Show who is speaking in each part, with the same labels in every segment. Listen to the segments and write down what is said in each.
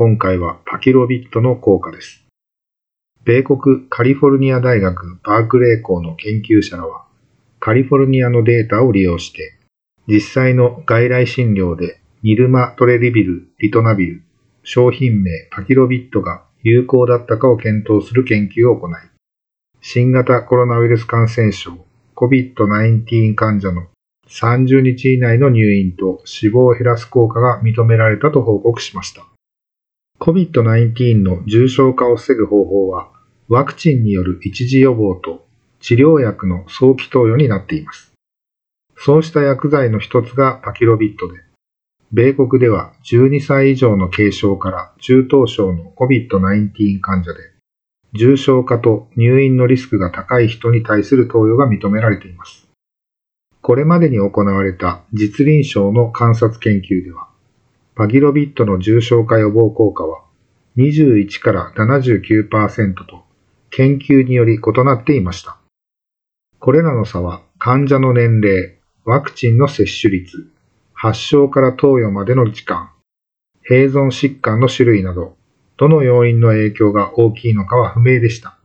Speaker 1: 今回はパキロビットの効果です。米国カリフォルニア大学バークレー校の研究者らは、カリフォルニアのデータを利用して、実際の外来診療でニルマトレリビル、リトナビル、商品名パキロビットが有効だったかを検討する研究を行い、新型コロナウイルス感染症 COVID-19 患者の30日以内の入院と死亡を減らす効果が認められたと報告しました。COVID-19 の重症化を防ぐ方法は、ワクチンによる一時予防と治療薬の早期投与になっています。そうした薬剤の一つがパキロビットで、米国では12歳以上の軽症から中等症の COVID-19 患者で、重症化と入院のリスクが高い人に対する投与が認められています。これまでに行われた実臨床の観察研究では、パキロビットの重症化予防効果は21から79%と研究により異なっていました。これらの差は患者の年齢、ワクチンの接種率、発症から投与までの時間、併存疾患の種類など、どの要因の影響が大きいのかは不明でした。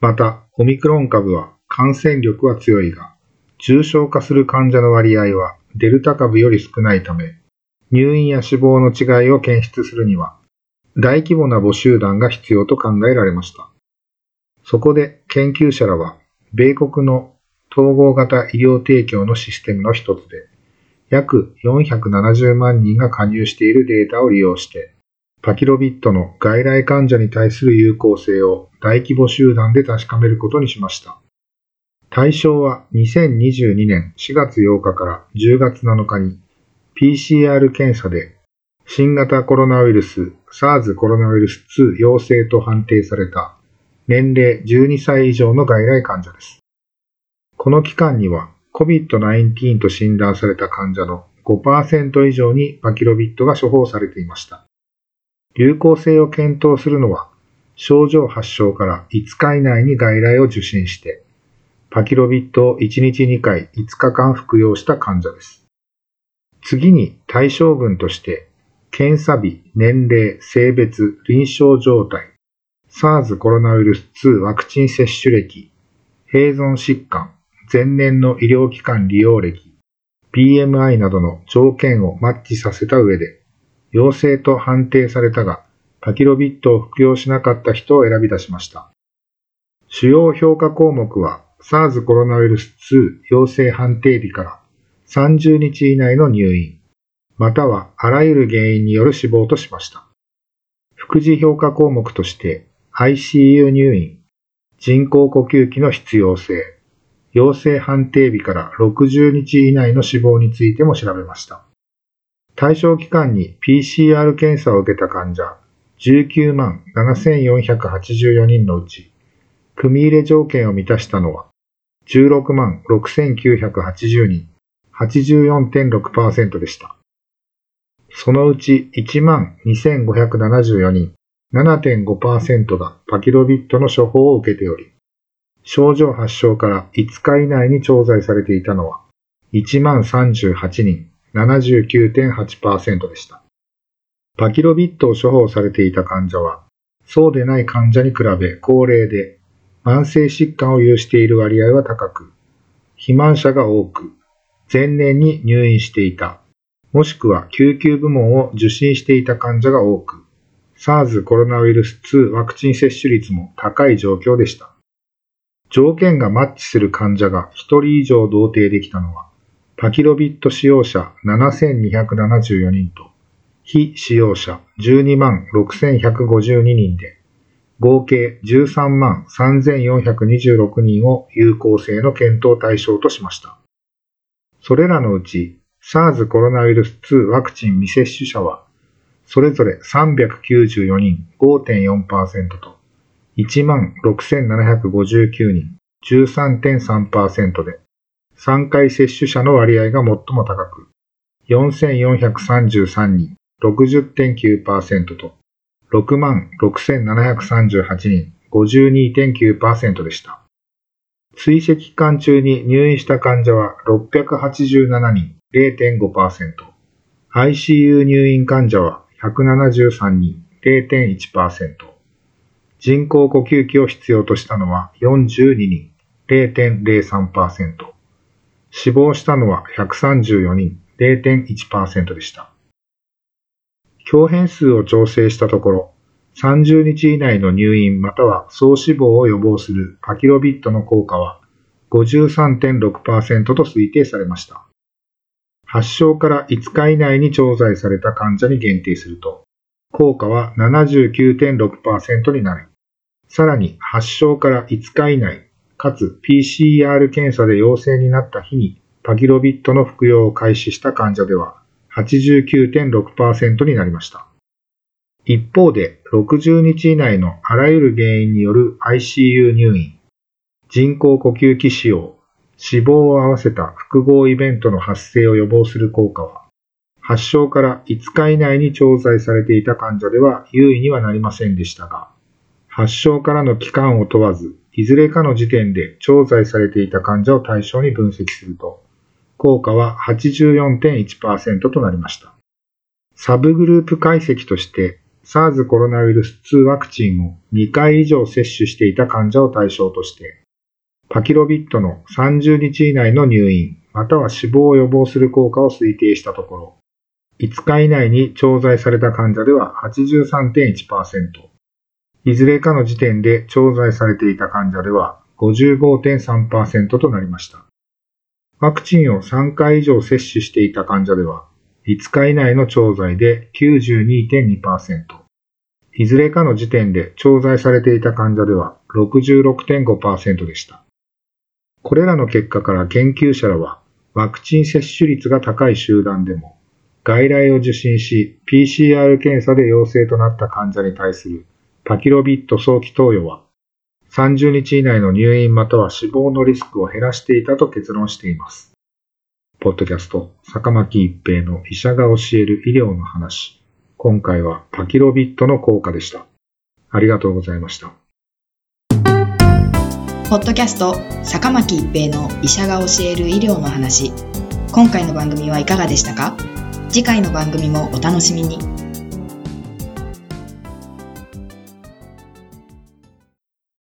Speaker 1: また、オミクロン株は感染力は強いが、重症化する患者の割合はデルタ株より少ないため、入院や死亡の違いを検出するには、大規模な母集団が必要と考えられました。そこで研究者らは、米国の統合型医療提供のシステムの一つで、約470万人が加入しているデータを利用して、パキロビットの外来患者に対する有効性を大規模集団で確かめることにしました。対象は2022年4月8日から10月7日に PCR 検査で新型コロナウイルス SARS コロナウイルス2陽性と判定された年齢12歳以上の外来患者です。この期間には COVID-19 と診断された患者の5%以上にパキロビットが処方されていました。有効性を検討するのは症状発症から5日以内に外来を受診してパキロビットを1日2回5日間服用した患者です。次に対象群として、検査日、年齢、性別、臨床状態、SARS コロナウイルス2ワクチン接種歴、併存疾患、前年の医療機関利用歴、BMI などの条件をマッチさせた上で、陽性と判定されたが、パキロビットを服用しなかった人を選び出しました。主要評価項目は、SARS コロナウイルス2陽性判定日から30日以内の入院、またはあらゆる原因による死亡としました。副次評価項目として ICU 入院、人工呼吸器の必要性、陽性判定日から60日以内の死亡についても調べました。対象期間に PCR 検査を受けた患者19万7484人のうち、組入れ条件を満たしたのは16万6980人、84.6%でした。そのうち12,574人、7.5%がパキロビットの処方を受けており、症状発症から5日以内に調剤されていたのは1万38人、79.8%でした。パキロビットを処方されていた患者は、そうでない患者に比べ高齢で、慢性疾患を有している割合は高く、肥満者が多く、前年に入院していた、もしくは救急部門を受診していた患者が多く、SARS コロナウイルス2ワクチン接種率も高い状況でした。条件がマッチする患者が1人以上同定できたのは、パキロビット使用者7274人と、非使用者12万6152人で、合計13万3426人を有効性の検討対象としました。それらのうち SARS コロナウイルス2ワクチン未接種者はそれぞれ394人5.4%と、16,759人13.3%で、3回接種者の割合が最も高く、4433人60.9%と、66,738人52.9%でした。追跡期間中に入院した患者は687人0.5%、ICU 入院患者は173人0.1%、人工呼吸器を必要としたのは42人0.03%、死亡したのは134人0.1%でした。強変数を調整したところ、30日以内の入院または総死亡を予防するパキロビットの効果は53.6%と推定されました。発症から5日以内に調剤された患者に限定すると、効果は79.6%になり、さらに発症から5日以内、かつ PCR 検査で陽性になった日にパキロビットの服用を開始した患者では89.6%になりました。一方で60日以内のあらゆる原因による ICU 入院、人工呼吸器使用、死亡を合わせた複合イベントの発生を予防する効果は、発症から5日以内に調剤されていた患者では優位にはなりませんでしたが、発症からの期間を問わず、いずれかの時点で調剤されていた患者を対象に分析すると、効果は84.1%となりました。サブグループ解析として SARS コロナウイルス2ワクチンを2回以上接種していた患者を対象として、パキロビットの30日以内の入院、または死亡を予防する効果を推定したところ、5日以内に調剤された患者では83.1%、いずれかの時点で調剤されていた患者では55.3%となりました。ワクチンを3回以上接種していた患者では、5日以内の調剤で92.2%、いずれかの時点で調剤されていた患者では66.5%でした。これらの結果から研究者らは、ワクチン接種率が高い集団でも、外来を受診し PCR 検査で陽性となった患者に対するパキロビット早期投与は、30日以内の入院または死亡のリスクを減らしていたと結論しています。ポッドキャスト、坂巻一平の医者が教える医療の話。今回はパキロビットの効果でした。ありがとうございました。
Speaker 2: ポッドキャスト、坂巻一平の医者が教える医療の話。今回の番組はいかがでしたか？次回の番組もお楽しみに。